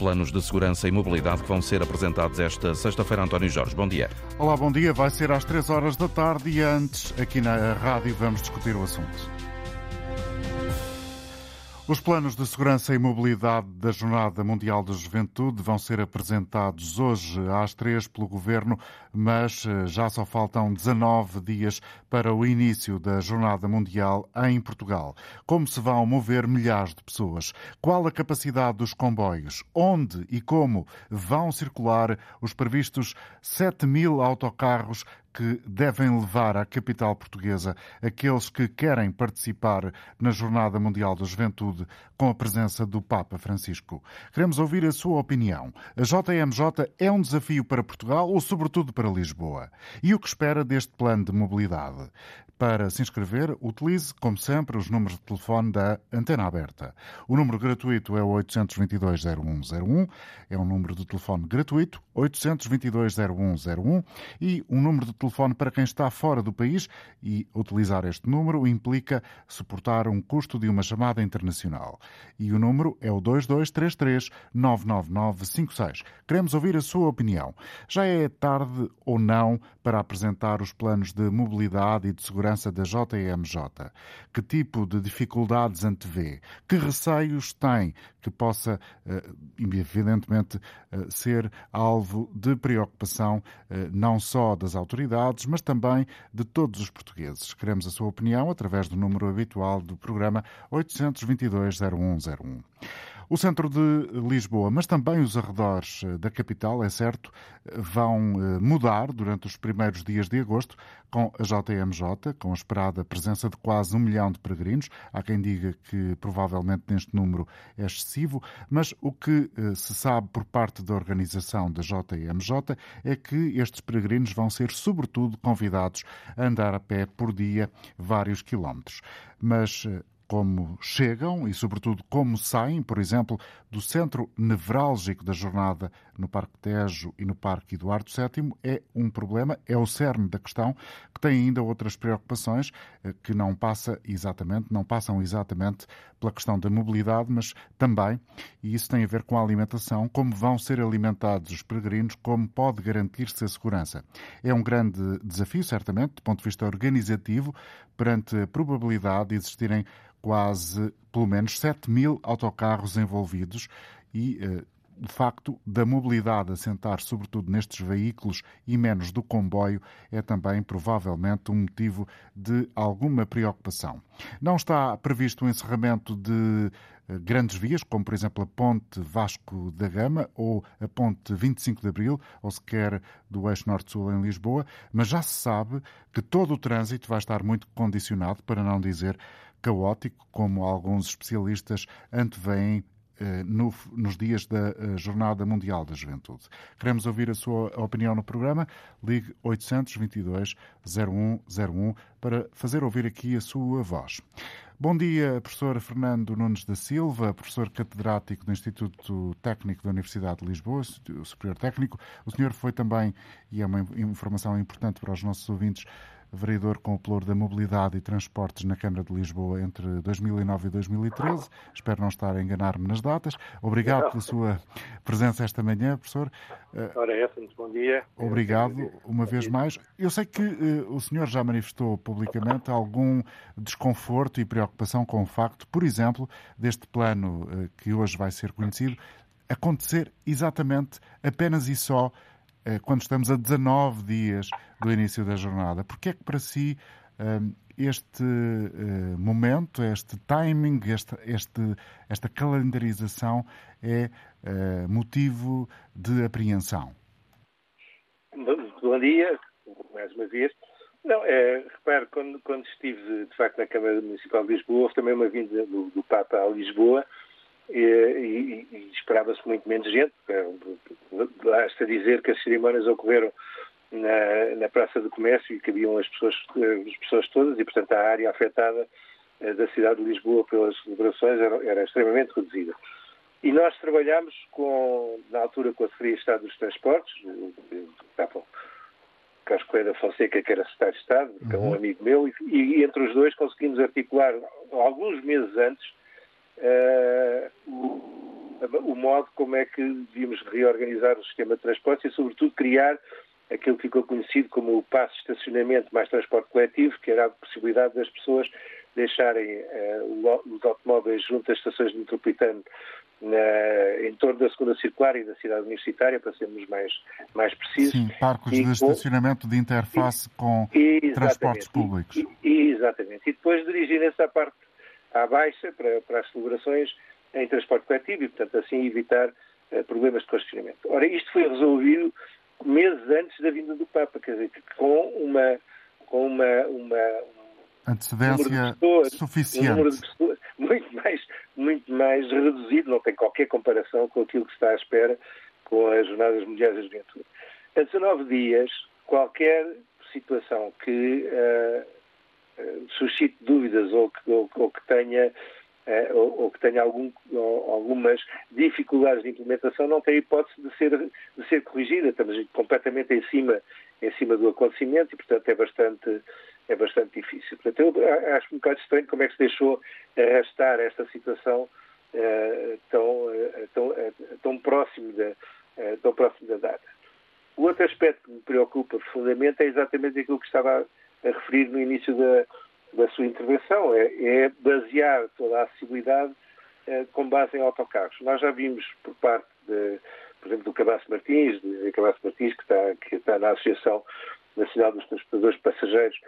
planos de segurança e mobilidade que vão ser apresentados esta sexta-feira. António Jorge, bom dia. Olá, bom dia. Vai ser às 3 horas da tarde e antes, aqui na rádio, vamos discutir o assunto. Os planos de segurança e mobilidade da Jornada Mundial da Juventude vão ser apresentados hoje às três pelo Governo, mas eh, já só faltam 19 dias para o início da Jornada Mundial em Portugal. Como se vão mover milhares de pessoas? Qual a capacidade dos comboios? Onde e como vão circular os previstos 7 mil autocarros que devem levar à capital portuguesa aqueles que querem participar na Jornada Mundial da Juventude com a presença do Papa Francisco. Queremos ouvir a sua opinião. A JMJ é um desafio para Portugal ou, sobretudo, para Lisboa? E o que espera deste plano de mobilidade? Para se inscrever, utilize, como sempre, os números de telefone da Antena Aberta. O número gratuito é o 822-0101, é um número de telefone gratuito, 822-0101, e um número de telefone para quem está fora do país e utilizar este número implica suportar um custo de uma chamada internacional. E o número é o 2233-99956. Queremos ouvir a sua opinião. Já é tarde ou não para apresentar os planos de mobilidade e de segurança segurança da JMJ? Que tipo de dificuldades antevê? Que receios tem que possa, eh, evidentemente, eh, ser alvo de preocupação eh, não só das autoridades, mas também de todos os portugueses? Queremos a sua opinião através do número habitual do programa 822 0101 o centro de Lisboa, mas também os arredores eh, da capital, é certo, vão eh, mudar durante os primeiros dias de agosto com a JMJ, com a esperada presença de quase um milhão de peregrinos. Há quem diga que provavelmente neste número é excessivo, mas o que eh, se sabe por parte da organização da JMJ é que estes peregrinos vão ser, sobretudo, convidados a andar a pé por dia vários quilómetros. Mas como chegam e, sobretudo, como saem, por exemplo, do centro nevrálgico da jornada no Parque Tejo e no Parque Eduardo VII, é um problema, é o cerne da questão, que tem ainda outras preocupações eh, que não passa exatamente, não passam exatamente pela questão da mobilidade, mas também, e isso tem a ver com a alimentação, como vão ser alimentados os peregrinos, como pode garantir-se a segurança. É um grande desafio, certamente, do ponto de vista organizativo, perante a probabilidade de existirem quase, pelo menos, 7 mil autocarros envolvidos e uh, o facto da mobilidade assentar sobretudo nestes veículos e menos do comboio é também provavelmente um motivo de alguma preocupação. Não está previsto o encerramento de eh, grandes vias, como por exemplo a Ponte Vasco da Gama ou a Ponte 25 de Abril, ou sequer do Eixo Norte-Sul em Lisboa, mas já se sabe que todo o trânsito vai estar muito condicionado, para não dizer caótico, como alguns especialistas anteveem eh, no, nos dias da eh, Jornada Mundial da Juventude. Queremos ouvir a sua opinião no programa. Ligue 822 0101 para fazer ouvir aqui a sua voz. Bom dia, professor Fernando Nunes da Silva, professor catedrático do Instituto Técnico da Universidade de Lisboa, Superior Técnico. O senhor foi também, e é uma informação importante para os nossos ouvintes, vereador com o pelour da mobilidade e transportes na Câmara de Lisboa entre 2009 e 2013. Espero não estar a enganar-me nas datas. Obrigado pela sua presença esta manhã, professor. Eh, Ora, é essa, muito bom dia. Obrigado uma vez mais. Eu sei que uh, o senhor já manifestou publicamente algum desconforto e preocupação com o facto, por exemplo, deste plano uh, que hoje vai ser conhecido, acontecer exatamente apenas e só quando estamos a 19 dias do início da jornada. Porque é que para si ehm, este eh, momento, este timing, este, este, esta calendarização é eh, motivo de apreensão? Bom dia, mais uma vez. Não, é, repare, quando, quando estive de facto na Câmara Municipal de Lisboa, houve também uma vinda do, do Papa a Lisboa e, e, e esperava-se muito menos gente. Basta dizer que as cerimónias ocorreram na, na Praça do Comércio e cabiam as pessoas, as pessoas todas e, portanto, a área afetada eh, da cidade de Lisboa pelas celebrações era, era extremamente reduzida. E nós trabalhámos com, na altura com a Secretaria de Estado dos Transportes, estavam Carlos Coelho Fonseca, que era secretário de Estado, que é um uhum. amigo meu, e, e, entre os dois conseguimos articular, alguns meses antes, uh, o modo como é que devíamos reorganizar o sistema de transporte e, sobretudo, criar aquilo que ficou conhecido como o passo de estacionamento mais transporte coletivo, que era a possibilidade das pessoas deixarem uh, os automóveis junto às estações de metropolitano na, em torno da segunda circular e da cidade universitária, para sermos mais, mais precisos. Sim, parques e, de estacionamento de interface e, com transportes públicos. E, exatamente. E depois dirigirem-se à parte à baixa para, para as celebrações em transporte coletivo e, portanto, assim evitar uh, problemas de congestionamento. Ora, isto foi resolvido meses antes da vinda do Papa, quer dizer, com uma, com uma, uma antecedência pessoas, suficiente. Um pessoas muito mais, muito mais reduzido, não tem qualquer comparação com aquilo que está à espera com as Jornadas Mundiais da Juventude. A 19 dias, qualquer situação que uh, suscite dúvidas ou que, ou, ou que tenha uh, ou, ou, que tenha algum, algumas dificuldades de implementação não tem hipótese de ser, de ser corrigida. Estamos completamente em cima, em cima do acontecimento e, portanto, é bastante, é bastante difícil. Portanto, eu acho um bocado estranho como é que se deixou arrastar esta situação uh, tão, uh, tão, uh, tão, próximo da, tão próximo da data. O outro aspecto que me preocupa profundamente é exatamente aquilo que estava a referir no início da, da sua intervenção, é, é basear toda a acessibilidade com base em autocarros. Nós já vimos por parte, de, por exemplo, do Cabasso Martins, de Cabasso Martins, que está, que está na Associação Nacional dos Transportadores de Passageiros,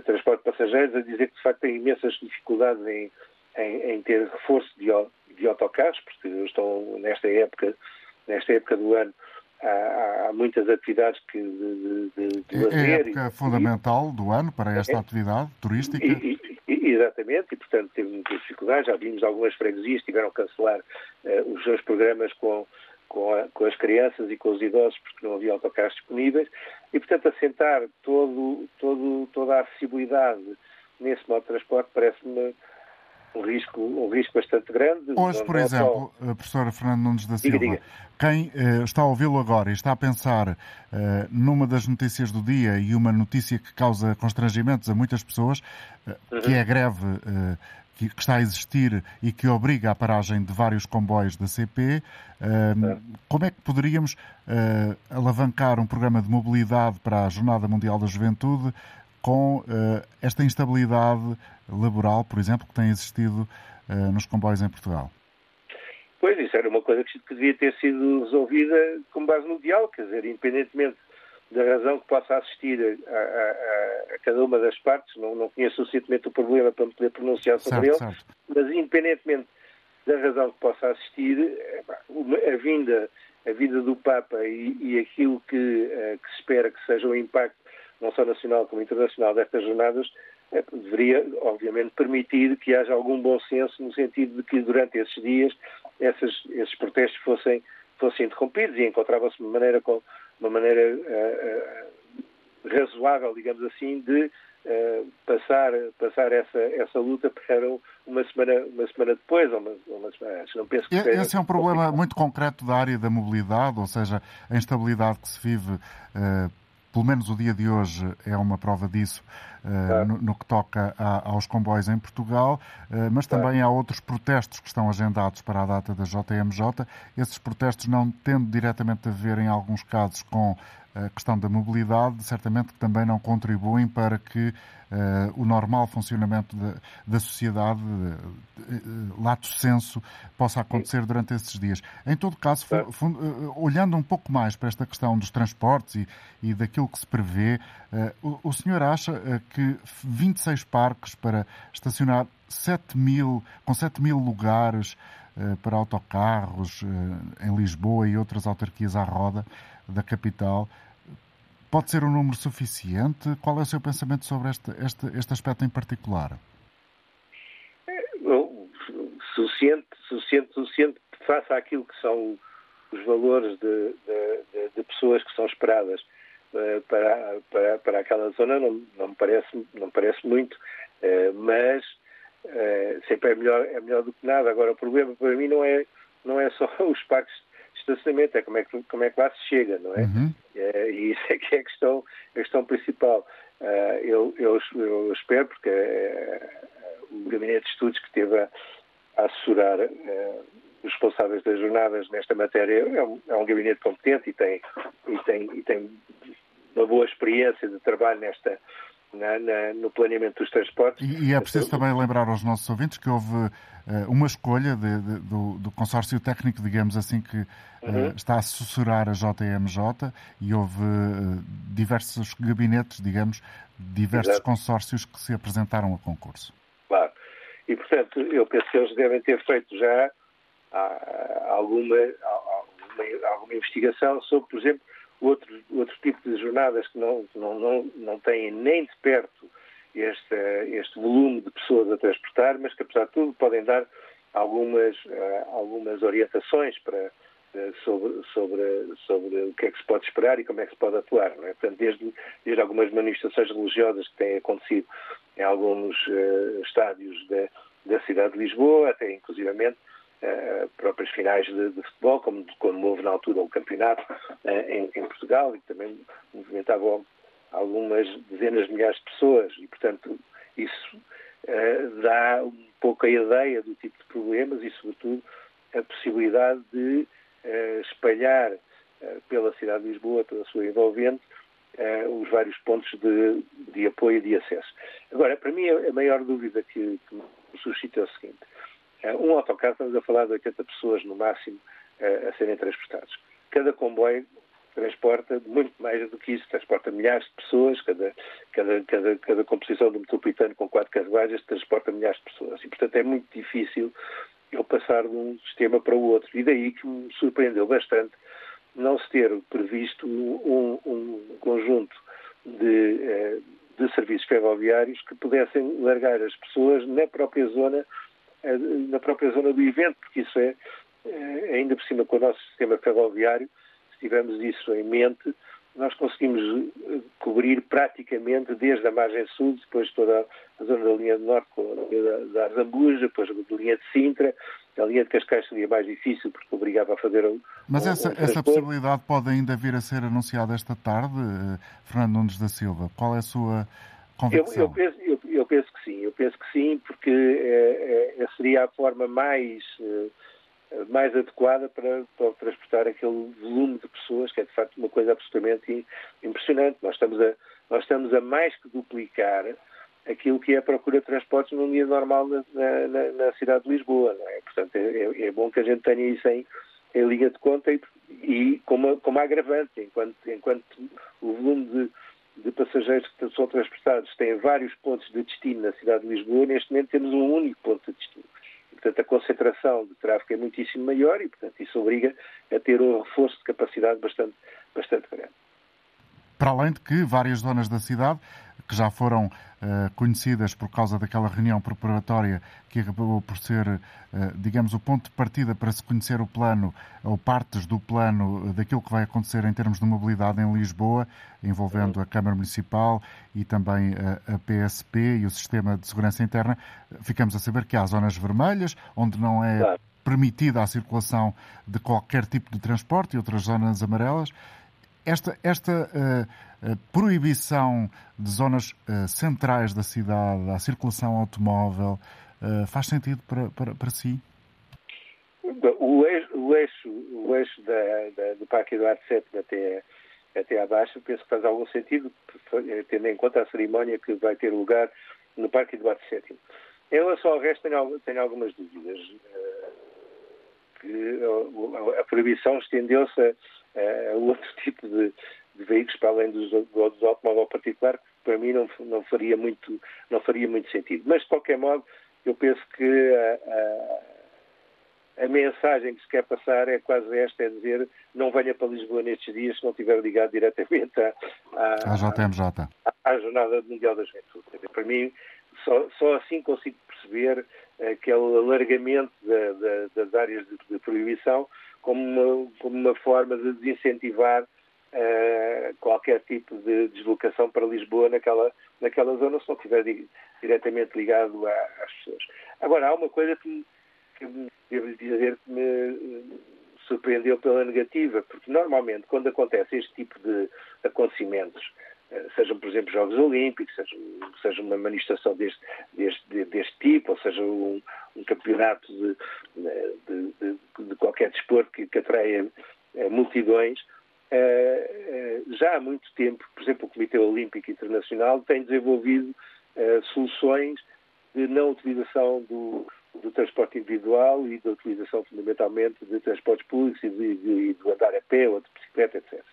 transporte de passageiros, a dizer que de facto tem imensas dificuldades em, em, em ter reforço de, de autocarros, porque estão nesta época, nesta época do ano há, há muitas atividades que de, de, de lazer. É a época e, fundamental e, do ano para esta é, atividade turística? E, exatamente, e portanto teve muitas dificuldades, já vimos algumas freguesias que tiveram que cancelar uh, os seus programas com com, a, com, as crianças e com os idosos porque não havia autocarros disponíveis e, portanto, assentar todo, todo, toda a acessibilidade nesse modo de transporte parece-me um risco, um risco bastante grande. Hoje, por exemplo, só... professora Fernando Nunes da Silva, diga, diga. quem uh, está a ouvi-lo agora e está a pensar uh, numa das notícias do dia e uma notícia que causa constrangimentos a muitas pessoas, uh, uhum. que é a greve que, que, está a existir e que obriga a paragem de vários comboios da CP. Uh, como é que poderíamos alavancar um programa de mobilidade para a Jornada Mundial da Juventude com uh, esta instabilidade laboral, por exemplo, que tem existido nos comboios em Portugal? Pois, isso era uma coisa que devia ter sido resolvida com base no diálogo, quer dizer, independentemente da razão que possa assistir a, a, a, cada uma das partes, não, não conheço suficientemente o problema para me poder pronunciar sobre certo, ele, certo. mas independentemente da razão que possa assistir, a vinda, a vinda do Papa e, e aquilo que, eh, que, se espera que seja o impacto, não só nacional como internacional, destas jornadas, eh, deveria, obviamente, permitir que haja algum bom senso no sentido de que durante esses dias esses, esses protestos fossem, fossem interrompidos e encontrava-se uma maneira com uma maneira uh, razoável, digamos assim, de uh, passar, passar essa, essa luta para uma semana, uma semana depois, ou uma, uma semana antes. Não penso que Esse seja... é um problema muito concreto da área da mobilidade, ou seja, a instabilidade que se vive uh, pelo menos o dia de hoje é uma prova disso uh, no, no, que toca a, aos comboios em Portugal, uh, mas também há outros protestos que estão agendados para a data da JMJ. Esses protestos não tendo diretamente a ver, em alguns casos, com a questão da mobilidade, certamente que também não contribuem para que uh, o normal funcionamento de, da sociedade, uh, lato senso, possa acontecer durante esses dias. Em todo caso, uh, olhando um pouco mais para esta questão dos transportes e, e daquilo que se prevê, o, o, senhor acha que 26 parques para estacionar 7 mil, com 7 mil lugares para autocarros em Lisboa e outras autarquias à roda, da capital. Pode ser um número suficiente? Qual é o seu pensamento sobre este, este, este aspecto em particular? É, suficiente, suficiente, suficiente face àquilo que são os valores de, de, de pessoas que são esperadas uh, para, para, para aquela zona não, não, me parece, não me parece muito, uh, mas uh, sempre é melhor, é melhor do que nada. Agora, o problema para mim não é, não é só os parques estacionamento, é como é que, como é que lá se chega, não é? Uhum. e isso é que é a questão, a questão principal. Eu, eu, eu, espero, porque o Gabinete de Estudos que teve a, a assessorar os responsáveis das jornadas nesta matéria é um, é um gabinete competente e tem, e, tem, e tem uma boa experiência de trabalho nesta, na, na, no planeamento dos transportes. E, e, é preciso também lembrar aos nossos ouvintes que houve uh, uma escolha de, de, do, do, consórcio técnico, digamos assim, que uh, uhum. está a assessorar a JMJ e houve uh, diversos gabinetes, digamos, diversos Exato. consórcios que se apresentaram a concurso. Claro. E, portanto, eu penso que eles devem ter feito já ah, alguma, alguma, alguma investigação sobre, por exemplo, outro, outro tipo de jornadas que não, não, não, não têm nem de perto este, este volume de pessoas a transportar, mas que, apesar de tudo, podem dar algumas, uh, algumas orientações para, uh, sobre, sobre, sobre o que é que se pode esperar e como é que se pode atuar. Não é? Portanto, desde, desde algumas manifestações religiosas que têm acontecido em alguns uh, estádios da, da cidade de Lisboa, até inclusivamente uh, próprias finais de, de, futebol, como quando houve na altura o campeonato uh, em, em, Portugal e também movimentavam algumas dezenas de milhares de pessoas e, portanto, isso uh, dá um pouco a ideia do tipo de problemas e, sobretudo, a possibilidade de espalhar pela cidade de Lisboa, pela sua envolvente, os vários pontos de, de, apoio e de acesso. Agora, para mim, a maior dúvida que, que me suscita é o seguinte: um autocarro, estamos a falar de 80 pessoas no máximo é, a serem transportados. Cada comboio transporta muito mais do que isso, transporta milhares de pessoas, cada, cada, cada, cada composição do metropolitano com quatro carruagens transporta milhares de pessoas. E, portanto, é muito difícil eu passar de um sistema para o outro. E daí que me surpreendeu bastante não se ter previsto um, um conjunto de, eh, de serviços ferroviários que pudessem largar as pessoas na própria zona é, na própria zona do evento, porque isso é, é, ainda por cima com o nosso sistema ferroviário, se tivermos isso em mente, nós conseguimos eh, cobrir praticamente desde a margem sul, depois toda a zona da linha do norte, com a linha da, Arzambuja, depois a linha de Sintra, a linha de Cascais seria mais difícil porque obrigava a fazer um, Mas essa, um essa possibilidade pode ainda vir a ser anunciada esta tarde, eh, Fernando Nunes da Silva. Qual é a sua? Eu, eu, penso, eu, eu penso que sim, eu penso que sim, porque é, é, seria a forma mais, eh, mais adequada para, para, transportar aquele volume de pessoas, que é de facto uma coisa absolutamente impressionante. Nós estamos a, nós estamos a mais que duplicar aquilo que é a procura de transportes num dia normal na, na, na cidade de Lisboa. É? Portanto, é, é, é, bom que a gente tenha isso em, em linha de conta e, e como, como agravante, enquanto, enquanto o volume de de passageiros que são transportados têm vários pontos de destino na cidade de Lisboa, neste momento temos um único ponto de destino. Portanto, a concentração de tráfego é muitíssimo maior e, portanto, isso obriga a ter um reforço de capacidade bastante, bastante grande. Para além de que várias zonas da cidade que já foram uh, conhecidas por causa daquela reunião preparatória que acabou por ser, uh, digamos, o ponto de partida para se conhecer o plano ou partes do plano eh, daquilo que vai acontecer em termos de mobilidade em Lisboa, envolvendo a Câmara Municipal e também a, a PSP e o Sistema de Segurança Interna. Ficamos a saber que há zonas vermelhas, onde não é permitida a circulação de qualquer tipo de transporte e outras zonas amarelas. Esta, esta uh, uh, proibição de zonas uh, centrais da cidade, à circulação automóvel, faz sentido para, para, para si? O eixo, o eixo, o eixo da, da, do Parque Eduardo VII até, até abaixo, penso que faz algum sentido, tendo em conta a cerimónia que vai ter lugar no Parque Eduardo VII. Em relação ao resto, tenho, tenho algumas dúvidas. Que a proibição estendeu-se a uh, outro tipo de, de, veículos para além dos, do, automóvel particular, que para mim não, não, faria muito, não faria muito sentido. Mas, de qualquer modo, eu penso que a, a, a, mensagem que se quer passar é quase esta, é dizer não venha para Lisboa nestes dias se não estiver ligado diretamente à, à, JMJ. À, à Jornada Mundial da Juventude. Para mim, só, só assim consigo perceber aquele alargamento da, da, das áreas de, de proibição como uma, como uma forma de desincentivar uh, qualquer tipo de deslocação para Lisboa naquela, naquela zona, se não estiver di, diretamente ligado às pessoas. Agora, há uma coisa que, me, que devo dizer que me eh, surpreendeu pela negativa, porque normalmente quando acontece este tipo de acontecimentos, sejam, por exemplo, Jogos Olímpicos, seja, seja uma manifestação deste, deste, deste tipo, ou seja um, um campeonato de, de, de, de, qualquer desporto que, que atraia multidões, já há muito tempo, por exemplo, o Comitê Olímpico Internacional tem desenvolvido soluções de não utilização do, do transporte individual e da utilização fundamentalmente de transportes públicos e de, de, de andar a pé ou de bicicleta, etc.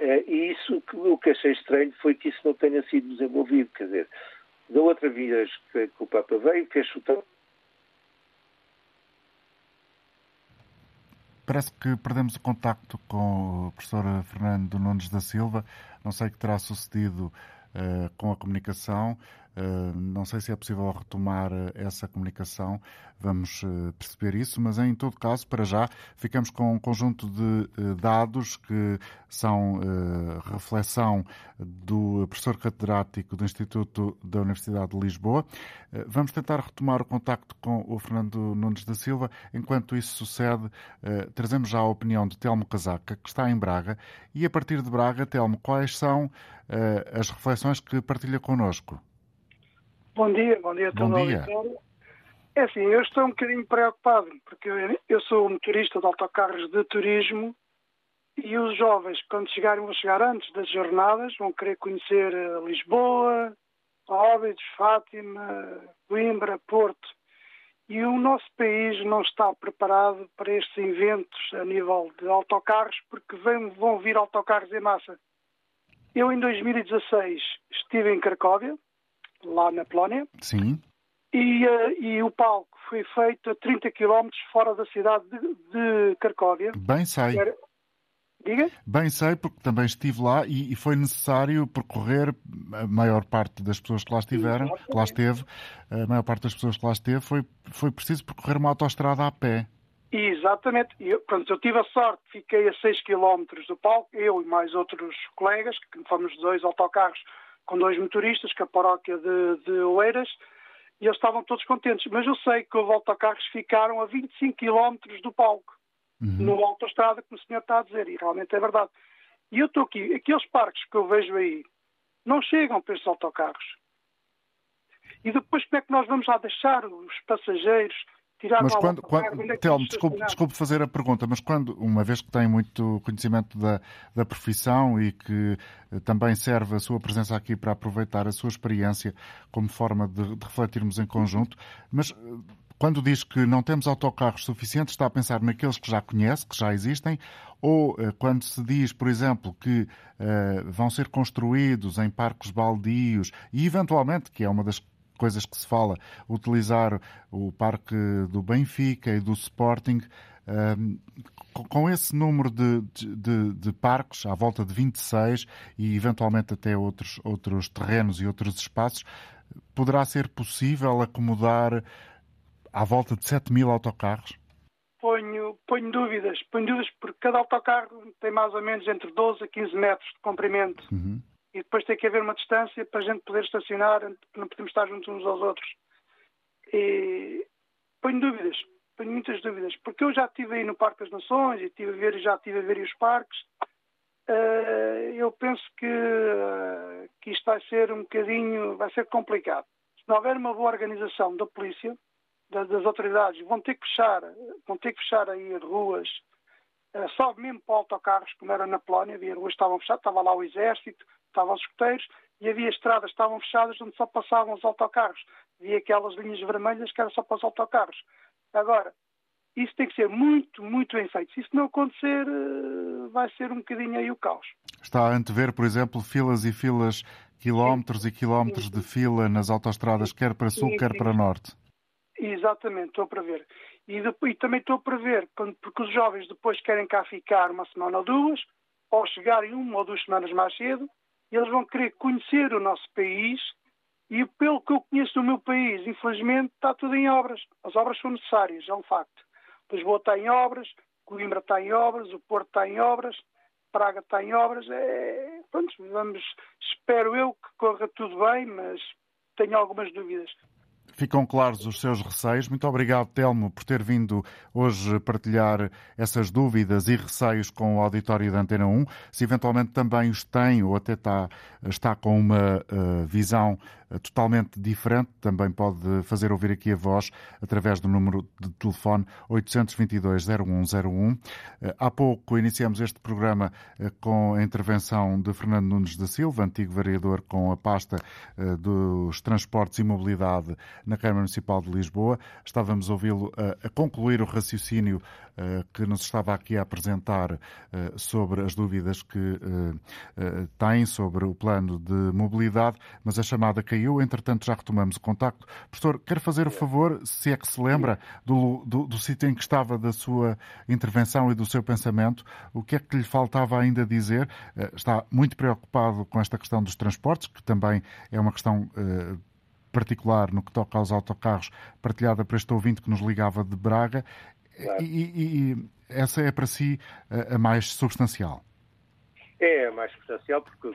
Eh, e isso, o que achei estranho foi que isso não tenha sido desenvolvido. Quer dizer, da outra vez que, o Papa veio, fez o Parece que perdemos o contacto com o professor Fernando Nunes da Silva. Não sei o que terá sucedido uh, com a comunicação. Uh, não sei se é possível retomar uh, essa comunicação, vamos perceber isso, mas em todo caso, para já, ficamos com um conjunto de dados que são reflexão do professor catedrático do Instituto da Universidade de Lisboa. Vamos tentar retomar o contacto com o Fernando Nunes da Silva. Enquanto isso sucede, trazemos já a opinião de Telmo Casaca, que está em Braga, e a partir de Braga, Telmo, quais são as reflexões que partilha connosco? Bom dia, bom dia a todo bom dia. É assim, eu estou um bocadinho preocupado, porque eu sou motorista de autocarros de turismo e os jovens, quando chegarem, vão chegar antes das jornadas, vão querer conhecer eh, Lisboa, Óbidos, Fátima, Coimbra, Porto. E o nosso país não está preparado para estes eventos a nível de autocarros, porque vão vir autocarros em massa. Eu, em 2016, estive em Cracóvia, lá na Polónia. Sim. E, uh, e o palco foi feito a 30 km fora da cidade de, de Cracóvia. Bem sei. Era... Diga? Bem sei, porque também estive lá e, e, foi necessário percorrer a maior parte das pessoas que lá estiveram, que lá esteve, a maior parte das pessoas que lá esteve, foi, foi preciso percorrer uma autoestrada a pé. Exatamente. Eu, pronto, eu tive a sorte, fiquei a 6 km do palco, eu e mais outros colegas, que fomos dois autocarros com dois motoristas, que a paróquia de, de Oeiras, e eles estavam todos contentes. Mas eu sei que os autocarros ficaram a 25 km do palco, uhum. no autoestrada, como o senhor está a dizer, e realmente é verdade. E eu estou aqui, aqueles parques que eu vejo aí, não chegam para esses autocarros. E depois como é que nós vamos lá deixar os passageiros tirar mas quando, quando é Telmo, desculpe, desculpe, fazer a pergunta, mas quando, uma vez que tem muito conhecimento da, da profissão e que eh, também serve a sua presença aqui para aproveitar a sua experiência como forma de, de refletirmos em conjunto, mas eh, quando diz que não temos autocarros suficientes, está a pensar naqueles que já conhece, que já existem, ou eh, quando se diz, por exemplo, que uh, vão ser construídos em parques baldios e, eventualmente, que é uma das coisas que se fala, utilizar o parque do Benfica e do Sporting. Um, com esse número de, de, de, parques, à volta de 26, e eventualmente até outros, outros terrenos e outros espaços, poderá ser possível acomodar à volta de 7 mil autocarros? Ponho, ponho dúvidas, ponho dúvidas porque cada autocarro tem mais ou menos entre 12 a 15 metros de comprimento. Uhum e depois tem que haver uma distância para a gente poder estacionar, não podemos estar juntos uns aos outros. E ponho dúvidas, ponho muitas dúvidas, porque eu já estive aí no Parque das Nações e tive a ver, já estive a ver os parques. Uh, eu penso que, uh, que isto vai ser um bocadinho, vai ser complicado. Se não houver uma boa organização da polícia, das, autoridades, vão ter que fechar, vão ter que fechar aí ruas, uh, só mesmo para autocarros, como era na Polónia, havia ruas que estavam fechadas, estava lá o exército, estavam os escuteiros e havia estradas que estavam fechadas onde só passavam os autocarros. Havia aquelas linhas vermelhas que eram só para os autocarros. Agora, isso tem que ser muito, muito bem feito. Se isso não acontecer, eh, vai ser um bocadinho aí o caos. Está a antever, por exemplo, filas e filas, quilómetros e quilómetros de fila nas autoestradas, quer para sul, quer para norte. Exatamente, estou para ver. E, depois, e também estou para ver, porque os jovens depois querem cá ficar uma semana ou duas, ou chegarem uma ou duas semanas mais cedo, eles vão querer conhecer o nosso país e, pelo que eu conheço do meu país, infelizmente, está tudo em obras. As obras são necessárias, é um facto. Lisboa está em obras, Coimbra está em obras, o Porto está em obras, Praga está em obras. É, pronto, vamos, espero eu que corra tudo bem, mas tenho algumas dúvidas. Ficam claros os seus receios. Muito obrigado, Telmo, por ter vindo hoje partilhar essas dúvidas e receios com o auditório da Antena 1. Se eventualmente também os tem ou até está, está com uma uh, visão totalmente diferente, também pode fazer ouvir aqui a voz através do número de telefone 822-0101. Uh, há pouco iniciamos este programa com a intervenção de Fernando Nunes da Silva, antigo vereador com a pasta dos transportes e mobilidade na Câmara Municipal de Lisboa. Estávamos a ouvi-lo a, concluir o raciocínio que nos estava aqui a apresentar sobre as dúvidas que tem sobre o plano de mobilidade, mas a chamada caiu. Entretanto, já retomamos o contacto. Professor, quer fazer o favor, se é que se lembra do, do, do sítio em que estava da sua intervenção e do seu pensamento, o que é que lhe faltava ainda dizer? Está muito preocupado com esta questão dos transportes, que também é uma questão particular no que toca aos autocarros, partilhada por este ouvinte que nos ligava de Braga. Claro. E, e, e, essa é para si a, a, mais substancial? É a mais substancial porque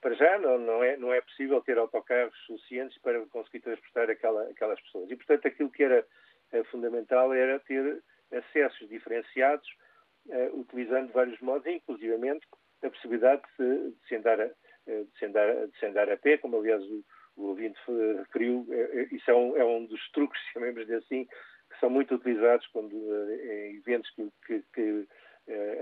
para já não, não, é, não é possível ter autocarros suficientes para conseguir transportar aquela, aquelas pessoas. E, portanto, aquilo que era uh, fundamental era ter acessos diferenciados, uh, utilizando vários modos, inclusivamente a possibilidade de, de, se andar a, de, se andar, de se andar a pé, como aliás o, o ouvinte referiu, é, isso é um, é um dos truques, chamemos de assim, que são muito utilizados quando eh, em eventos que, que, que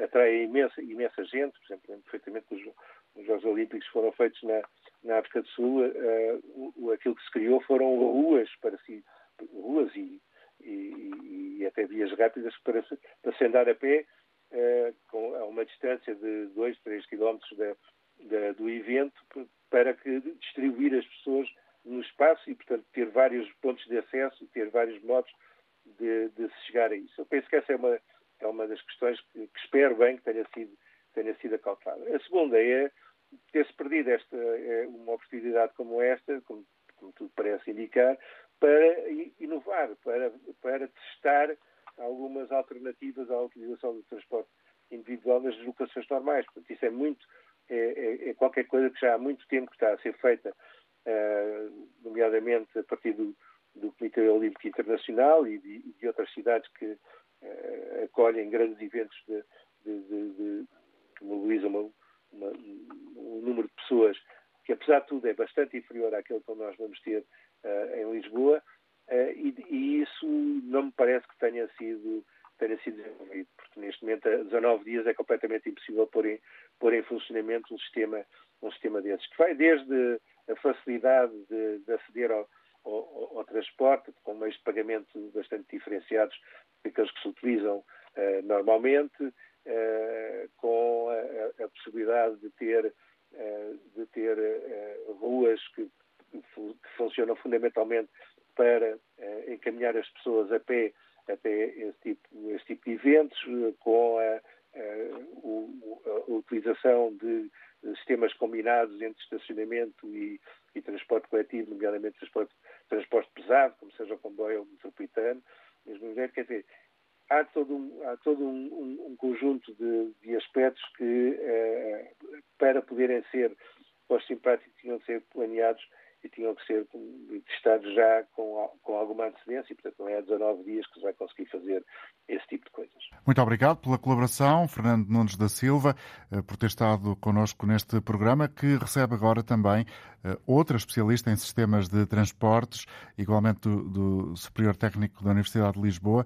atraem imensa, imensa gente, por exemplo, perfeitamente que os, os Jogos Olímpicos foram feitos na, na África do Sul, uh, o, aquilo que se criou foram ruas para si, ruas e, e, e até vias rápidas para, para se andar a pé uh, com, a uma distância de 2, 3 quilómetros do evento para que distribuir as pessoas no espaço e, portanto, ter vários pontos de acesso, ter vários modos de, de se chegar a isso. Eu penso que essa é uma, é uma das questões que, que espero bem que tenha sido, tenha sido acautada. A segunda é ter-se perdido esta, é uma oportunidade como esta, como, como tudo parece indicar, para inovar, para, para testar algumas alternativas à utilização do transporte individual nas deslocações normais. Portanto, isso é muito, é, é, é, qualquer coisa que já há muito tempo está a ser feita, uh, nomeadamente a partir do, do Comitê Olímpico Internacional e de, de outras cidades que uh, acolhem grandes eventos de, de, de que mobilizam uma, uma, um número de pessoas que, apesar de tudo, é bastante inferior àquele que nós vamos ter uh, em Lisboa, e, e, isso não me parece que tenha sido tenha sido desenvolvido, porque neste momento, a 19 dias, é completamente impossível pôr em, pôr em funcionamento um sistema, um sistema desses, que vai desde a facilidade de, de aceder ao, ao, ao, transporte, com meios de pagamento bastante diferenciados daqueles que se utilizam uh, normalmente, uh, com a, a, possibilidade de ter, uh, de ter ruas que, que, funcionam fundamentalmente para encaminhar as pessoas a pé até esse tipo, esse tipo de eventos, com a, a, a utilização de sistemas combinados entre estacionamento e, e transporte coletivo, nomeadamente transporte, transporte pesado, como seja o comboio ou o metropolitano, mesmo quer dizer, há todo um, há todo um, um, um conjunto de, de, aspectos que, eh, para poderem ser postos em prática, tinham de ser planeados e tinham que ser testados já com, com alguma antecedência, e portanto não é há 19 dias que se vai conseguir fazer esse tipo de coisas. Muito obrigado pela colaboração, Fernando Nunes da Silva, eh, por ter estado connosco neste programa, que recebe agora também eh, outra especialista em sistemas de transportes, igualmente do, do Superior Técnico da Universidade de Lisboa,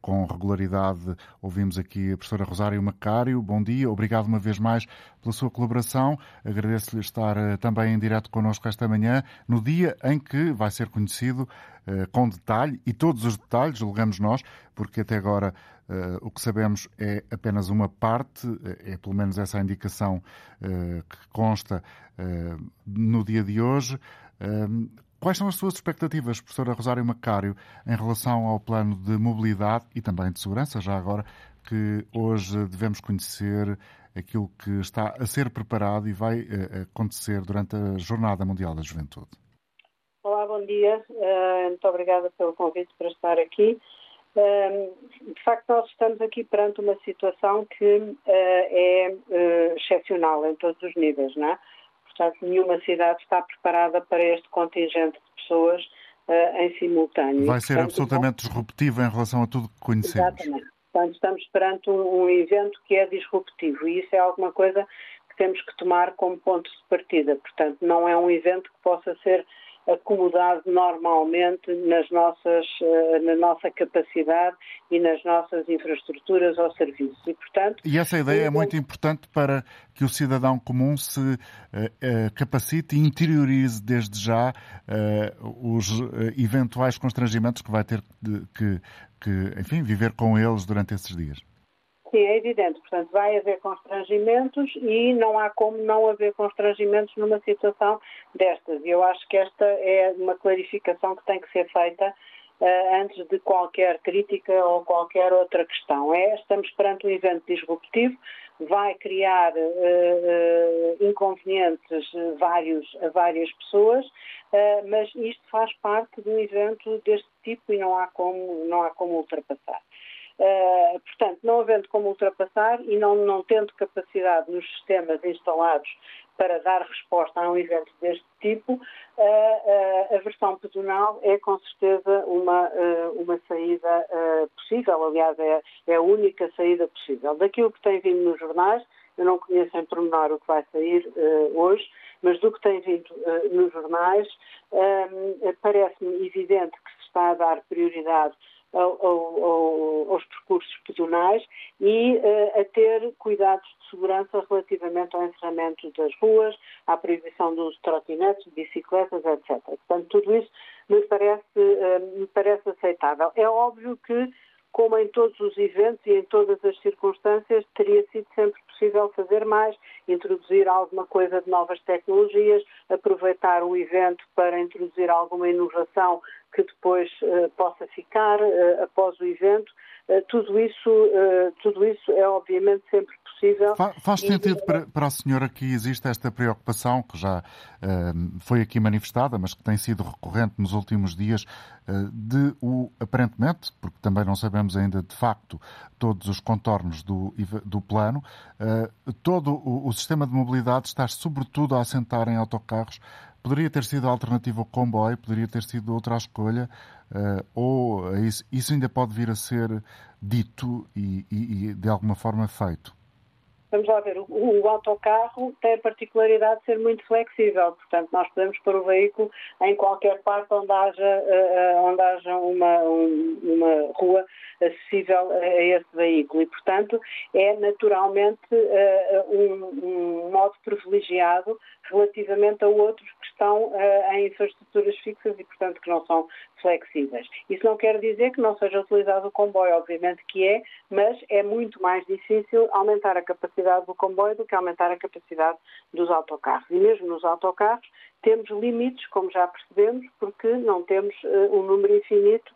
com regularidade ouvimos aqui a professora Rosário Macário. Bom dia, obrigado uma vez mais pela sua colaboração. Agradeço-lhe estar uh, também em direto connosco esta manhã, no dia em que vai ser conhecido uh, com detalhe, e todos os detalhes, julgamos nós, porque até agora o que sabemos é apenas uma parte, é pelo menos essa a indicação que consta no dia de hoje. Quais são as suas expectativas, professora Rosário Macário, em relação ao plano de mobilidade e também de segurança, já agora, que hoje devemos conhecer aquilo que está a ser preparado e vai uh, acontecer durante a Jornada Mundial da Juventude? Olá, bom dia. Uh, muito obrigada pelo convite para estar aqui. Uh, de facto, nós estamos aqui perante uma situação que é excepcional em todos os níveis, não é? Portanto, nenhuma cidade está preparada para este contingente de pessoas uh, em simultâneo. Vai ser Portanto, absolutamente disruptivo em relação a tudo que conhecemos. Exatamente. Portanto, estamos perante um, um evento que é disruptivo e isso é alguma coisa que temos que tomar como ponto de partida. Portanto, não é um evento que possa ser acomodado normalmente nas nossas, eh, na nossa capacidade e nas nossas infraestruturas ou serviços. E, portanto, e essa ideia é muito importante para que o cidadão comum se uh, uh, capacite e interiorize desde já uh, os eventuais constrangimentos que vai ter que, que, enfim, viver com eles durante esses dias. Sim, é evidente. Portanto, vai haver constrangimentos e não há como não haver constrangimentos numa situação destas. E eu acho que esta é uma clarificação que tem que ser feita uh, antes de qualquer crítica ou qualquer outra questão. É, estamos perante um evento disruptivo, vai criar uh, uh, inconvenientes vários, a várias pessoas, mas isto faz parte de um evento deste tipo e não há como, não há como ultrapassar. Uh, portanto, não havendo como ultrapassar e não, não tendo capacidade nos sistemas instalados para dar resposta a um evento deste tipo, uh, uh, a versão pedonal é com certeza uma, uma saída possível, aliás, é, é, a única saída possível. Daquilo que tem vindo nos jornais, eu não conheço em pormenor o que vai sair hoje, mas do que tem vindo nos jornais, parece-me evidente que se está a dar prioridade ao, ao, aos percursos pedonais e uh, a ter cuidados de segurança relativamente ao encerramento das ruas, à proibição do uso de trotinetes, bicicletas, etc. Portanto, tudo isso me parece, uh, me parece aceitável. É óbvio que como em todos os eventos e em todas as circunstâncias, teria sido sempre possível fazer mais, introduzir alguma coisa de novas tecnologias, aproveitar o evento para introduzir alguma inovação que depois uh, possa ficar uh, após o evento. Uh, tudo, isso, tudo isso é obviamente sempre possível. Faz sentido para, para a senhora que existe esta preocupação, que já foi aqui manifestada, mas que tem sido recorrente nos últimos dias, de o, aparentemente, porque também não sabemos ainda de facto todos os contornos do, do plano, todo o, o sistema de mobilidade está sobretudo a assentar em autocarros Poderia ter sido alternativa ao comboio, poderia ter sido outra escolha, uh, ou isso, isso, ainda pode vir a ser dito e, e, e de alguma forma feito? Vamos lá ver, o, o, autocarro tem a particularidade de ser muito flexível, portanto nós podemos pôr o veículo em qualquer parte onde haja, uh, onde haja uma, um, uma rua acessível a esse veículo. E, portanto, é naturalmente uh, um, um modo privilegiado relativamente a outros que estão uh, em infraestruturas fixas e, portanto, que não são flexíveis. Isso não quer dizer que não seja utilizado o comboio, obviamente que é, mas é muito mais difícil aumentar a capacidade do comboio do que aumentar a capacidade dos autocarros. E mesmo nos autocarros temos limites, como já percebemos, porque não temos uh, um número infinito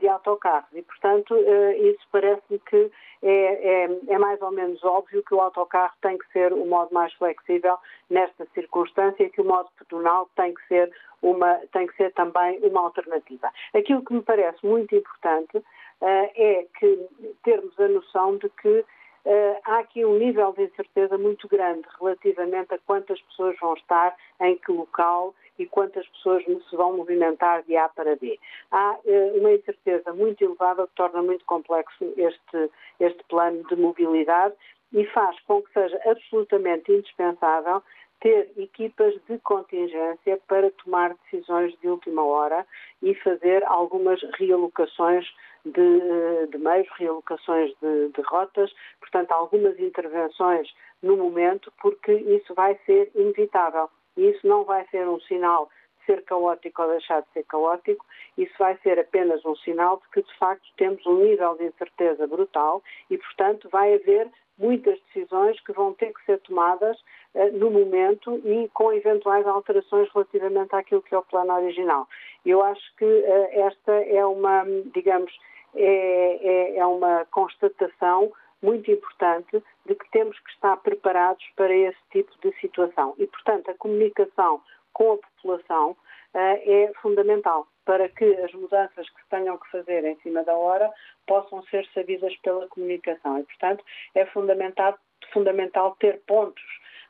de autocarros. E, portanto, uh, isso parece-me que é, é, é, mais ou menos óbvio que o autocarro tem que ser o modo mais flexível nesta circunstância e que o modo pedonal tem que ser uma, tem que ser também uma alternativa. Aquilo que me parece muito importante uh, é que termos a noção de que Uh, há aqui um nível de incerteza muito grande relativamente a quantas pessoas vão estar, em que local e quantas pessoas se vão movimentar de A para B. Há uh, uma incerteza muito elevada que torna muito complexo este, este plano de mobilidade e faz com que seja absolutamente indispensável ter equipas de contingência para tomar decisões de última hora e fazer algumas realocações de, eh, de meios, realocações de, de rotas, portanto, algumas intervenções no momento, porque isso vai ser inevitável. Isso não vai ser um sinal de ser caótico ou deixar de ser caótico, isso vai ser apenas um sinal de que, de facto, temos um nível de incerteza brutal e, portanto, vai haver muitas decisões que vão ter que ser tomadas uh, no momento e com eventuais alterações relativamente àquilo que é o plano original. Eu acho que uh, esta é uma, digamos, é, é, é uma constatação muito importante de que temos que estar preparados para esse tipo de situação. E, portanto, a comunicação com a população uh, é fundamental para que as mudanças que se tenham que fazer em cima da hora possam ser sabidas pela comunicação. E, portanto, é fundamental, fundamental ter pontos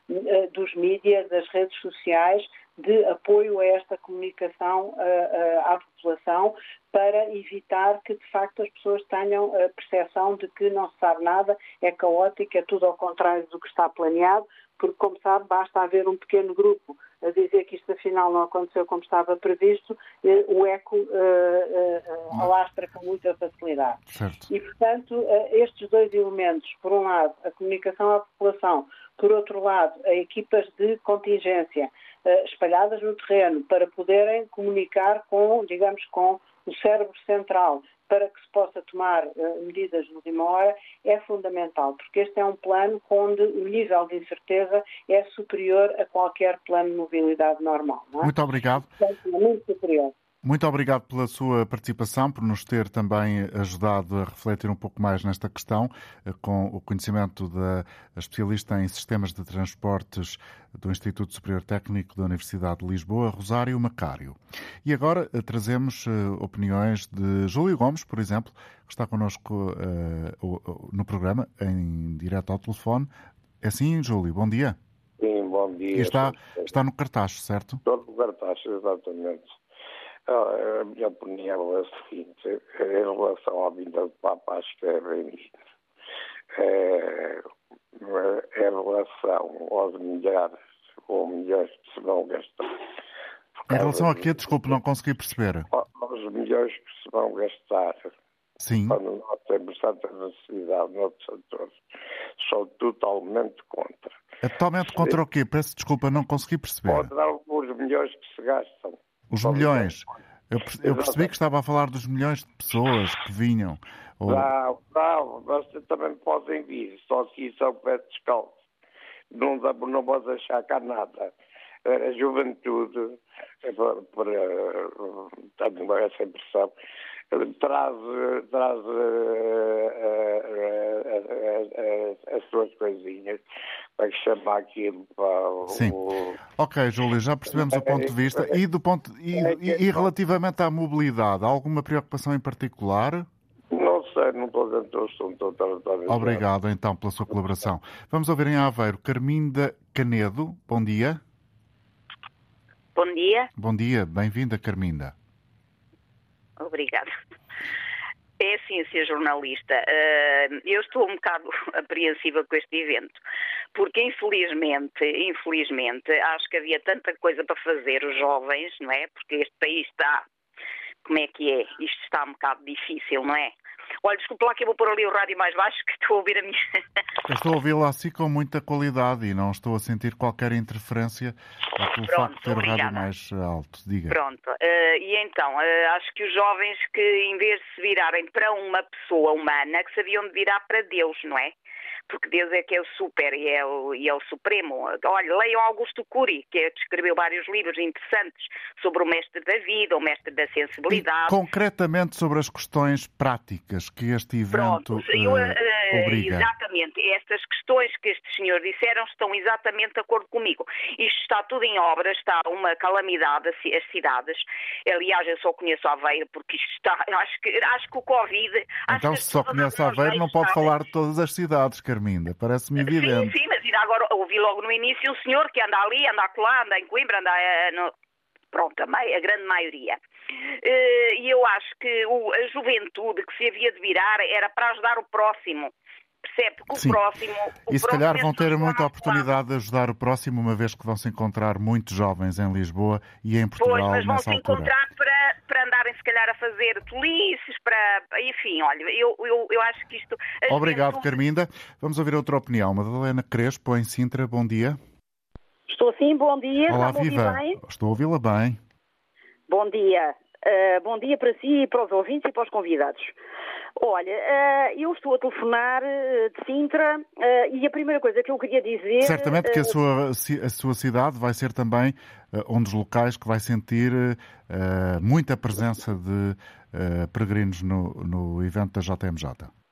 uh, dos mídias, das redes sociais, de apoio a esta comunicação à população para evitar que, de facto, as pessoas tenham a percepção de que não se sabe nada, é caótico, é tudo ao contrário do que está planeado, porque, como sabe, basta haver um pequeno grupo a dizer que isto afinal não aconteceu como estava previsto, o eco uh, uh, alastra com muita facilidade. Certo. E, portanto, uh, estes dois elementos, por um lado, a comunicação à população, por outro lado, a equipas de contingência espalhadas no terreno para poderem comunicar com, digamos, com o cérebro central para que se possa tomar uh, medidas de última hora é fundamental, porque este é um plano onde o nível de incerteza é superior a qualquer plano de mobilidade normal. É? Muito obrigado. Portanto, é muito superior. Muito obrigado pela sua participação, por nos ter também ajudado a refletir um pouco mais nesta questão, eh, com o conhecimento da especialista em sistemas de transportes do Instituto Superior Técnico da Universidade de Lisboa, Rosário Macário. E agora eh, trazemos eh, opiniões de Júlio Gomes, por exemplo, que está connosco no programa, em direto ao telefone. É assim, Júlio? Bom dia. Sim, bom dia. E está, está no cartaz, certo? Estou no cartaz, exatamente. Ah, a minha opinião é a seguinte, em relação à vinda do Papa, acho que é bem-vindo. É, em relação aos milhares ou milhões que se vão gastar. Em relação a quê? Desculpe, não consegui perceber. Aos milhões que se vão gastar. Sim. Quando nós temos tanta necessidade noutros setores. Sou totalmente contra. É totalmente contra o quê? Peço desculpa, não consegui perceber. Contra alguns milhões que se gastam. Os milhões. Eu, eu percebi que estava a falar dos milhões de pessoas que vinham. Ou... Não, não, mas também podem vir, só se isso é o pé descalço. Não, não vou deixar cá nada. A juventude, para, para, tenho essa impressão, traz, traz uh, as suas coisinhas para chamar aquilo para Sim. o... Ok, Júlio, já percebemos o ponto de vista. E, do ponto, e, e, e relativamente à mobilidade, há alguma preocupação em particular? Não sei, não estou dentro do assunto. Obrigado, então, pela sua colaboração. Vamos ouvir em Aveiro Carminda Canedo. Bom dia. Bom dia. Bom dia, bem-vinda, Carminda. Obrigada. É assim ser jornalista. Uh, eu estou um bocado apreensiva com este evento, porque infelizmente, infelizmente, acho que havia tanta coisa para fazer os jovens, não é? Porque este país está, como é que é? Isto está um bocado difícil, não é? Olha, desculpa lá que eu vou pôr ali o rádio mais baixo, que estou a ouvir a minha. Eu estou a ouvi-la assim com muita qualidade e não estou a sentir qualquer interferência pelo Pronto, facto de ter obrigada. o rádio mais alto. Diga. Pronto, uh, e então, uh, acho que os jovens que, em vez de se virarem para uma pessoa humana, que sabiam de virar para Deus, não é? Porque Deus é que é o super e é o, e é o supremo. Olha, leiam Augusto Cury, que escreveu vários livros interessantes sobre o mestre da vida, o mestre da sensibilidade. E, concretamente sobre as questões práticas que este evento Pronto, eu, uh, obriga. Exatamente. Estas questões que estes senhores disseram estão exatamente de acordo comigo. Isto está tudo em obra, está uma calamidade as cidades. Aliás, eu só conheço Aveiro porque isto está... Acho que, acho que o Covid... Então, se só conhece Aveiro, não pode falar de todas as cidades, Carminda, parece-me evidente. Sim, sim, mas ainda agora ouvi logo no início o senhor que anda ali, anda lá, anda em Coimbra, anda uh, no... pronto, a, a, grande maioria. Uh, e eu acho que a juventude que se havia de virar era para ajudar o próximo. Percebe? Que o Sim. próximo. O e se calhar vão ter muita oportunidade de ajudar o próximo, uma vez que vão se encontrar muitos jovens em Lisboa e em Portugal pois, mas vão se encontrar para, para andarem, se calhar, a fazer tolices, para. Enfim, olha, eu, eu, eu acho que isto. Obrigado, Carminda. Vamos ouvir outra opinião. Madalena Crespo, em Sintra, bom dia. Estou sim, bom dia. Olá, viva. Estou a ouvi-la bem. Bom dia. Uh, bom dia para si, para os ouvintes e para os convidados. Olha, uh, eu estou a telefonar uh, de Sintra e a primeira coisa que eu queria dizer. Certamente que a sua, a sua cidade vai ser também um dos locais que vai sentir muita presença de peregrinos no, no evento da JMJ.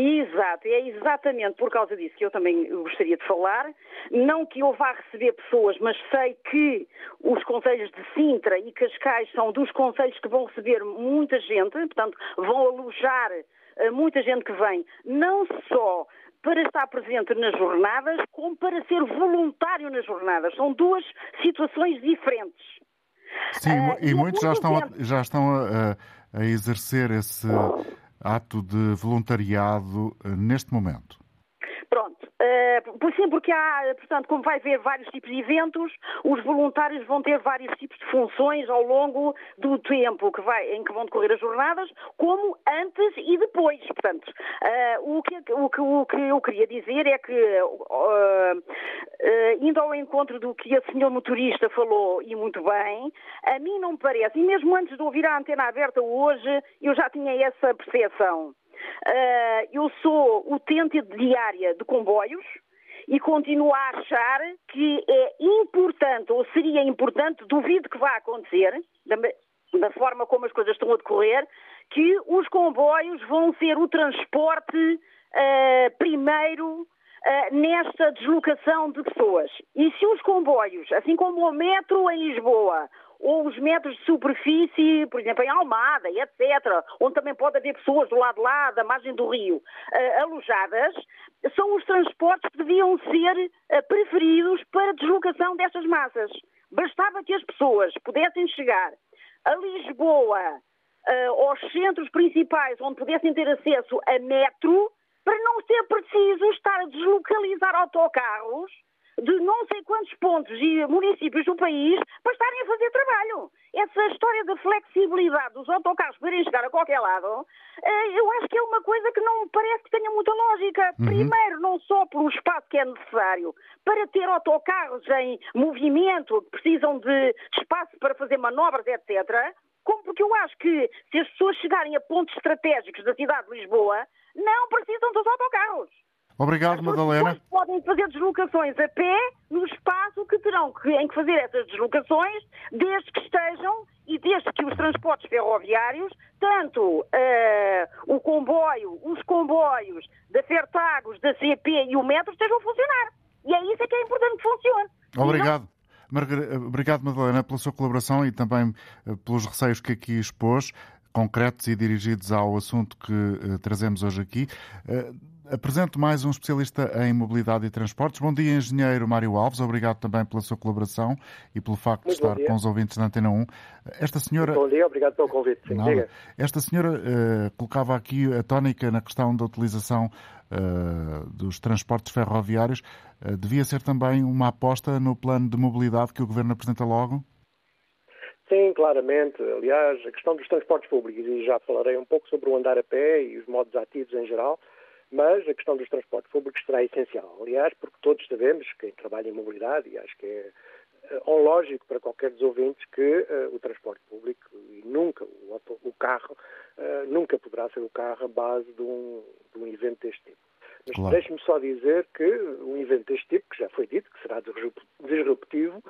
Exato, é exatamente por causa disso que eu também gostaria de falar. Não que eu vá receber pessoas, mas sei que os conselhos de Sintra e Cascais são dos conselhos que vão receber muita gente, portanto, vão alojar eh, muita gente que vem, não só para estar presente nas jornadas como para ser voluntário nas jornadas. São duas situações diferentes. Sim, uh, e, muitos já estão, a, já estão a, a exercer esse ato de voluntariado uh, neste momento. Pronto. Uh, sim, porque há, portanto, como vai haver vários tipos de eventos, os voluntários vão ter vários tipos de funções ao longo do tempo que vai, em que vão decorrer as jornadas, como antes e depois. Portanto, uh, o, que, o, que, o que eu queria dizer é que, uh, indo ao encontro do que a senhora motorista falou, e muito bem, a mim não me parece, e mesmo antes de ouvir a antena aberta hoje, eu já tinha essa percepção. Uh, eu sou utente diária de comboios e continuo a achar que é importante, ou seria importante, duvido que vá acontecer, da, da forma como as coisas estão a decorrer, que os comboios vão ser o transporte uh, primeiro Uh, nesta deslocação de pessoas. E se os comboios, assim como o metro em Lisboa, ou os metros de superfície, por exemplo, em Almada, etc., onde também pode haver pessoas do lado de lá, da margem do rio, uh, alojadas, são os transportes que deviam ser uh, preferidos para deslocação destas massas. Bastava que as pessoas pudessem chegar a Lisboa, uh, aos centros principais, onde pudessem ter acesso a metro, para não ser preciso estar a deslocalizar autocarros de não sei quantos pontos e municípios do país para estarem a fazer trabalho. Essa história da flexibilidade dos autocarros poderem chegar a qualquer lado, eh, eu acho que é uma coisa que não parece que tenha muita lógica. Uhum. Primeiro, não só pelo espaço que é necessário para ter autocarros em movimento, que precisam de espaço para fazer manobras, etc., como porque eu acho que se as pessoas chegarem a pontos estratégicos da cidade de Lisboa, não precisam dos autocarros. Obrigado, Madalena. podem fazer deslocações a pé no espaço que terão que, em que fazer essas deslocações, desde que estejam e desde que os transportes ferroviários, tanto uh, o comboio, os comboios da Fertagos, da CP e o metro estejam a funcionar. E é isso que é importante que funcione. Obrigado. Obrigado, Madalena, pela sua colaboração e também eh, pelos receios que aqui expôs, concretos e dirigidos ao assunto que uh, trazemos hoje aqui. Uh, Apresento mais um especialista em mobilidade e transportes. Bom dia, engenheiro Mário Alves. Obrigado também pela sua colaboração e pelo facto Muito de estar com os ouvintes da Antena 1. Esta senhora. Muito bom dia, obrigado pelo convite. Sim, Esta senhora uh, colocava aqui a tónica na questão da utilização uh, dos transportes ferroviários. Uh, devia ser também uma aposta no plano de mobilidade que o Governo apresenta logo? Sim, claramente. Aliás, a questão dos transportes públicos, e já falarei um pouco sobre o andar a pé e os modos ativos em geral, mas a questão dos transportes públicos será essencial. Aliás, porque todos sabemos, quem trabalha em mobilidade, e acho que é uh, lógico para qualquer dos ouvintes, que uh, o transporte público e nunca o, o carro, uh, nunca poderá ser o carro a base de um, de um evento deste tipo. Mas claro. deixe-me só dizer que um evento deste tipo, que já foi dito, que será disruptivo,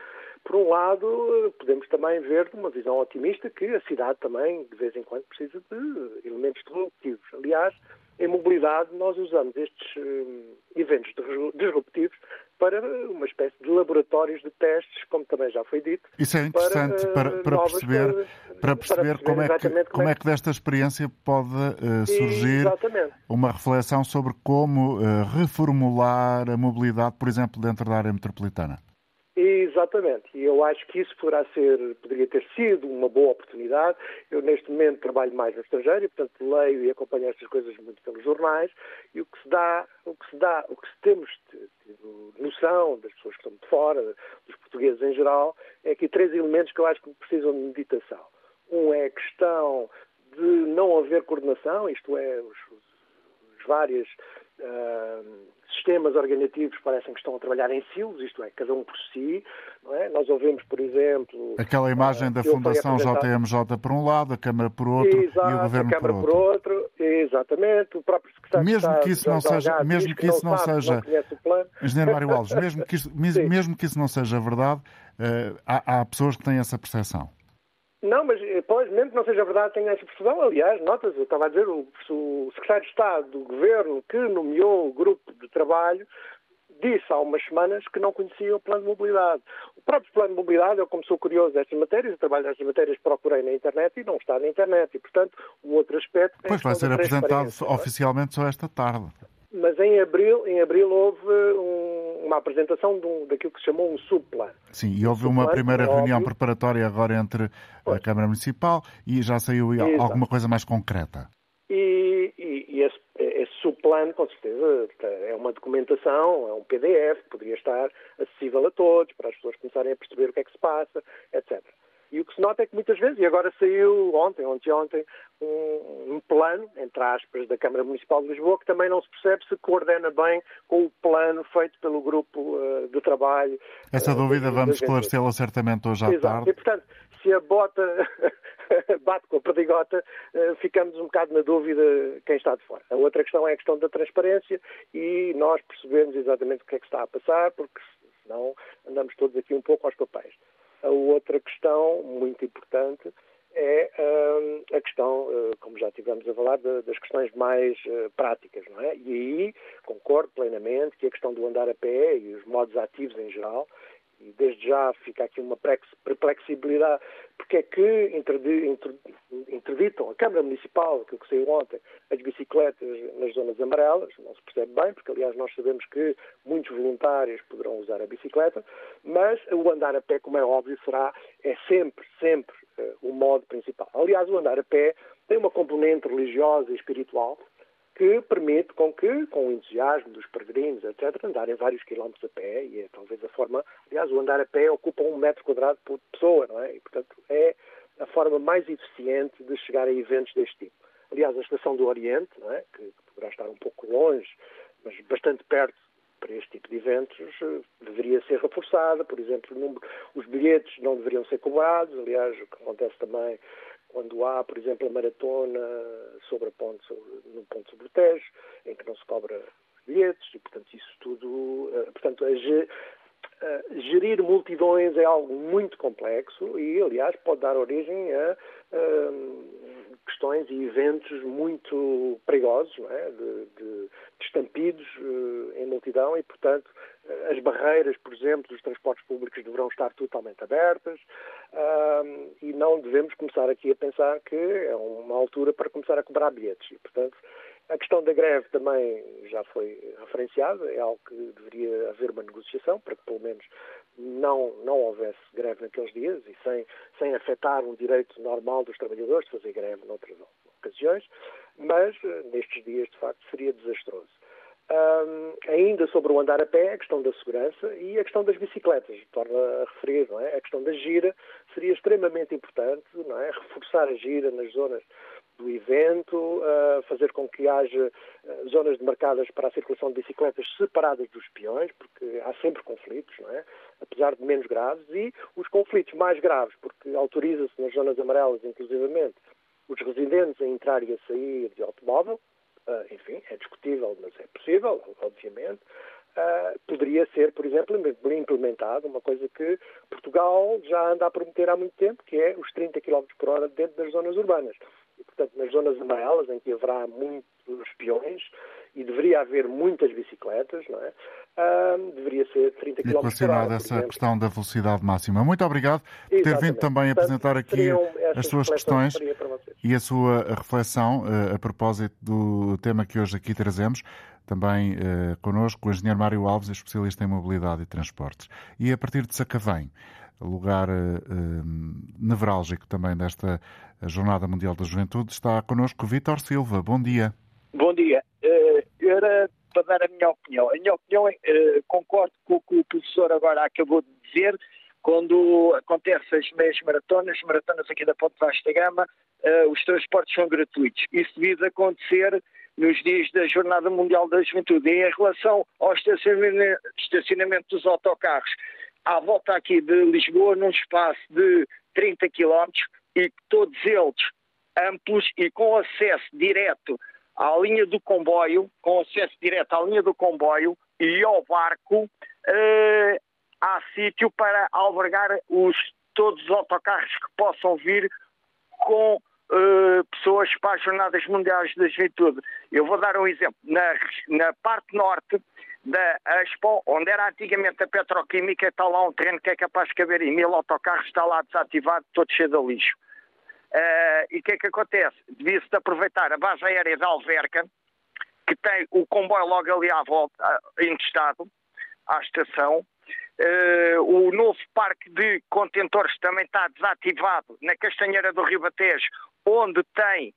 por um lado, podemos também ver de uma visão otimista que a cidade também, de vez em quando, precisa de elementos disruptivos. Aliás, em mobilidade, nós usamos estes uh, eventos disruptivos para uma espécie de laboratórios de testes, como também já foi dito. Isso é interessante para, para, para perceber, para perceber, para perceber como, é que, como é que desta experiência pode uh, surgir exatamente. uma reflexão sobre como uh, reformular a mobilidade, por exemplo, dentro da área metropolitana. Exatamente, e eu acho que isso poderá ser, poderia ter sido uma boa oportunidade. Eu neste momento trabalho mais no estrangeiro e, portanto, leio e acompanho estas coisas muito pelos jornais e o que se dá, o que se dá, o que temos tido noção das pessoas que estão de fora, dos portugueses em geral, é que três elementos que eu acho que precisam de meditação. Um é a questão de não haver coordenação, isto é, os, os várias uh, sistemas organizativos parecem que estão a trabalhar em silos, isto é, cada um por si. É? Nós ouvimos, por exemplo. Aquela imagem uh, da Fundação JMJ por um lado, a Câmara por outro Exato, e o Governo a Câmara por outro. Por outro. Exatamente, o próprio secretário mesmo que isso não seja, mesmo que isso não, seja, Engenheiro Mário Alves, mesmo que isso, mesmo que isso não seja verdade, uh, há, há pessoas que têm essa percepção. Não, mas eh, pois, mesmo que não seja verdade, tenho essa percepção. Aliás, notas, eu estava a dizer, o, o secretário de Estado do Governo que nomeou o grupo de trabalho disse há umas semanas que não conhecia o plano de mobilidade. O próprio plano de mobilidade, eu como sou curioso destas matérias, eu trabalho nestas matérias, procurei na internet e não está na internet. E, portanto, o outro aspecto... É pois vai ser apresentado é? oficialmente só esta tarde. Mas em abril, em abril houve um, uma apresentação de um, daquilo que se chamou um subplano. Sim, e houve uma primeira reunião óbvio. preparatória agora entre pois. a Câmara Municipal e já saiu Exato. alguma coisa mais concreta. E, e, e esse, esse subplano, com certeza, é uma documentação, é um PDF, poderia estar acessível a todos, para as pessoas começarem a perceber o que é que se passa, etc. E o que se nota é que muitas vezes, e agora saiu ontem, ontem, ontem, um, um, plano, entre aspas, da Câmara Municipal de Lisboa, que também não se percebe se coordena bem com o plano feito pelo grupo uh, de trabalho. Essa uh, dúvida vamos esclarecê-la certamente hoje à Exato. tarde. E, portanto, se a bota bate com a perdigota, uh, ficamos um bocado na dúvida quem está de fora. A outra questão é a questão da transparência e nós percebemos exatamente o que é que está a passar, porque senão andamos todos aqui um pouco aos papéis. A outra questão muito importante é uh, a questão, uh, como já tivemos a falar, de, das questões mais uh, práticas, não é? E aí concordo plenamente que a questão do andar a pé e os modos ativos em geral e desde já fica aqui uma perplexibilidade, porque é que interditam a Câmara Municipal, aquilo que saiu ontem, as bicicletas nas zonas amarelas, não se percebe bem, porque aliás nós sabemos que muitos voluntários poderão usar a bicicleta, mas o andar a pé, como é óbvio, será, é sempre, sempre uh, o modo principal. Aliás, o andar a pé tem uma componente religiosa e espiritual, que permite com que, com o entusiasmo dos peregrinos, etc., andarem vários quilómetros a pé, e é talvez a forma, aliás, o andar a pé ocupa um metro quadrado por pessoa, não é? E, portanto, é a forma mais eficiente de chegar a eventos deste tipo. Aliás, a Estação do Oriente, não é? que poderá estar um pouco longe, mas bastante perto para este tipo de eventos, deveria ser reforçada, por exemplo, os bilhetes não deveriam ser cobrados, aliás, o que acontece também quando há, por exemplo, a maratona sobre a ponte, no ponto sobre o Tejo, em que não se cobra bilhetes, e, portanto, isso tudo... Eh, portanto, a, gerir multidões é algo muito complexo e, aliás, pode dar origem a, a questões e eventos muito perigosos, é? de, de, de, estampidos uh, em multidão e, portanto, as barreiras, por exemplo, dos transportes públicos deverão estar totalmente abertas e não devemos começar aqui a pensar que é uma altura para começar a cobrar bilhetes. E, portanto, a questão da greve também já foi referenciada, é algo que deveria haver uma negociação para que pelo menos não, não houvesse greve naqueles dias e sem, sem afetar um direito normal dos trabalhadores de fazer greve noutras ocasiões, mas eh, nestes dias de facto seria desastroso. Um, ainda sobre o andar a pé, a questão da segurança e a questão das bicicletas, torna a referir, não é? A questão da gira seria extremamente importante, não é? Reforçar a gira nas zonas do evento, uh, fazer com que haja uh, zonas demarcadas para a circulação de bicicletas separadas dos peões, porque há sempre conflitos, não é? Apesar de menos graves, e os conflitos mais graves, porque autoriza-se nas zonas amarelas, inclusivamente, os residentes a entrar e a sair de automóvel, enfim, é discutível, mas é possível, obviamente. Uh, poderia ser, por exemplo, implementado uma coisa que Portugal já anda a prometer há muito tempo, que é os 30 km por hora dentro das zonas urbanas e, portanto, nas zonas amarelas, em que haverá muitos peões e deveria haver muitas bicicletas, não é? Uh, deveria ser 30 km por hora. essa questão da velocidade máxima. Muito obrigado por ter vindo também apresentar aqui as suas questões e a sua reflexão uh, a propósito do tema que hoje aqui trazemos. Também uh, connosco o engenheiro Mário Alves, especialista em mobilidade e transportes. E a partir de Sacavém, lugar uh, nevrálgico também desta Jornada Mundial da Juventude. Está connosco Vítor Silva. Bom dia. Bom dia. Uh, era para dar a minha opinião. A minha opinião, uh, concordo com o que o professor agora acabou de dizer. Quando acontecem as meias maratonas, maratonas aqui da Ponte Vasta Gama, uh, os transportes são gratuitos. Isso devia acontecer nos dias da Jornada Mundial da Juventude. E em relação ao estacionamento dos autocarros, à volta aqui de Lisboa, num espaço de 30 quilómetros, e todos eles amplos e com acesso direto à linha do comboio, com acesso direto à linha do comboio e ao barco, eh, há sítio para albergar os, todos os autocarros que possam vir com eh, pessoas para as Jornadas Mundiais da Juventude. Eu vou dar um exemplo. Na, na parte norte da Expo, onde era antigamente a petroquímica, está lá um trem que é capaz de caber em mil autocarros, está lá desativado, todo cheio de lixo. Uh, e o que é que acontece? Devia-se aproveitar a base aérea da Alverca que tem o comboio logo ali à volta, encostado à estação. Uh, o novo parque de contentores também está desativado na Castanheira do Ribatejo, onde tem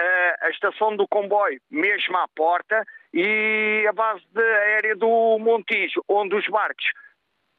uh, a estação do comboio mesmo à porta e a base de aérea do Montijo, onde os barcos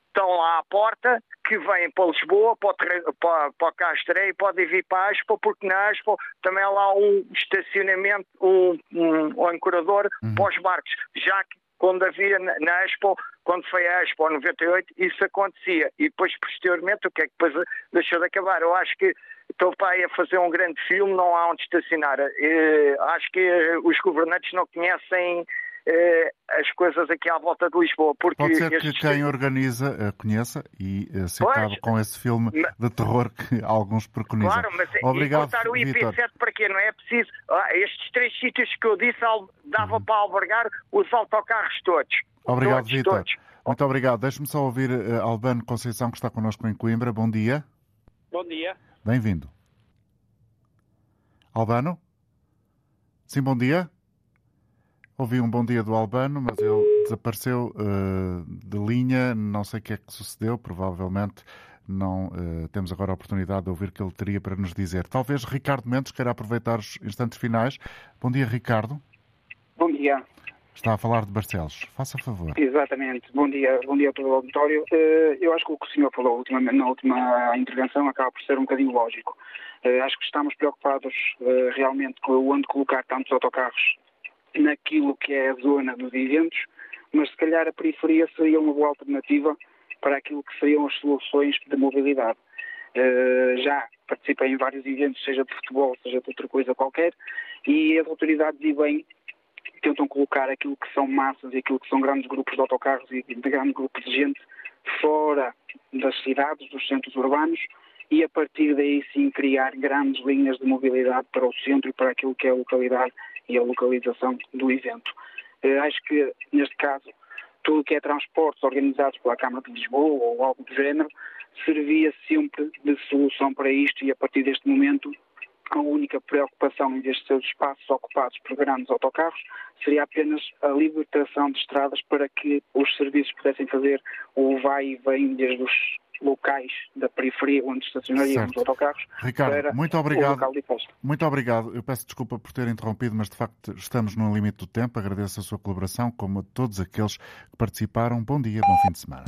estão lá à porta, que vêm para Lisboa, para, para, para Castrei, podem vir para a Expo, porque na Expo também há lá um estacionamento, um, um, um ancorador uhum. para os barcos, já que quando havia na Expo, quando foi a Expo 98, isso acontecia. E depois, posteriormente, o que é que depois deixou de acabar? Eu acho que estou para aí a fazer um grande filme, não há onde estacionar. E, acho que os governantes não conhecem eh, as coisas aqui à volta de Lisboa. Porque Pode ser que quem organiza uh, conheça e uh, se pois, acabe com esse filme mas... de terror que alguns preconizam. Claro, mas Obrigado, e contar o IP7 para quê? Não é preciso. Ah, estes três sítios que eu disse dava uhum. para albergar os autocarros todos. Obrigado, Vitor. Muito obrigado. Deixe-me só ouvir uh, Albano Conceição, que está connosco em Coimbra. Bom dia. Bom dia. Bem-vindo. Albano? Sim, bom dia. Ouvi um bom dia do Albano, mas ele desapareceu uh, de linha. Não sei o que é que sucedeu. Provavelmente não uh, temos agora a oportunidade de ouvir o que ele teria para nos dizer. Talvez Ricardo Mendes queira aproveitar os instantes finais. Bom dia, Ricardo. Bom dia. Está a falar de Barcelos. Faça favor. Exatamente. Bom dia, bom dia a todo o auditório. Uh, eu acho que o que o senhor falou na última intervenção acaba por ser um bocadinho lógico. acho que estamos preocupados realmente com onde colocar tantos autocarros naquilo que é a zona dos eventos, mas se calhar a periferia seria uma boa alternativa para aquilo que seriam as soluções de mobilidade. Uh, já participei em vários eventos, seja de futebol, seja de outra coisa qualquer, e as autoridades e bem tentam colocar aquilo que são massas e aquilo que são grandes grupos de autocarros e de grandes grupos de gente fora das cidades, dos centros urbanos, e a partir daí sim criar grandes linhas de mobilidade para o centro e para aquilo que é a localidade e a localização do evento. Eh, acho que, neste caso, tudo que é transportes organizados pela Câmara de Lisboa ou algo do género, servia sempre de solução para isto e, a partir deste momento, a única preocupação, em vez de ser os espaços ocupados por grandes autocarros, seria apenas a libertação de estradas para que os serviços pudessem fazer o vai e vem desde os locais da periferia onde estacionariam os autocarros Ricardo, para muito obrigado. local de posto. Muito obrigado. Eu peço desculpa por ter interrompido, mas de facto estamos no limite do tempo. Agradeço a sua colaboração, como a todos aqueles que participaram. Bom dia, bom fim de semana.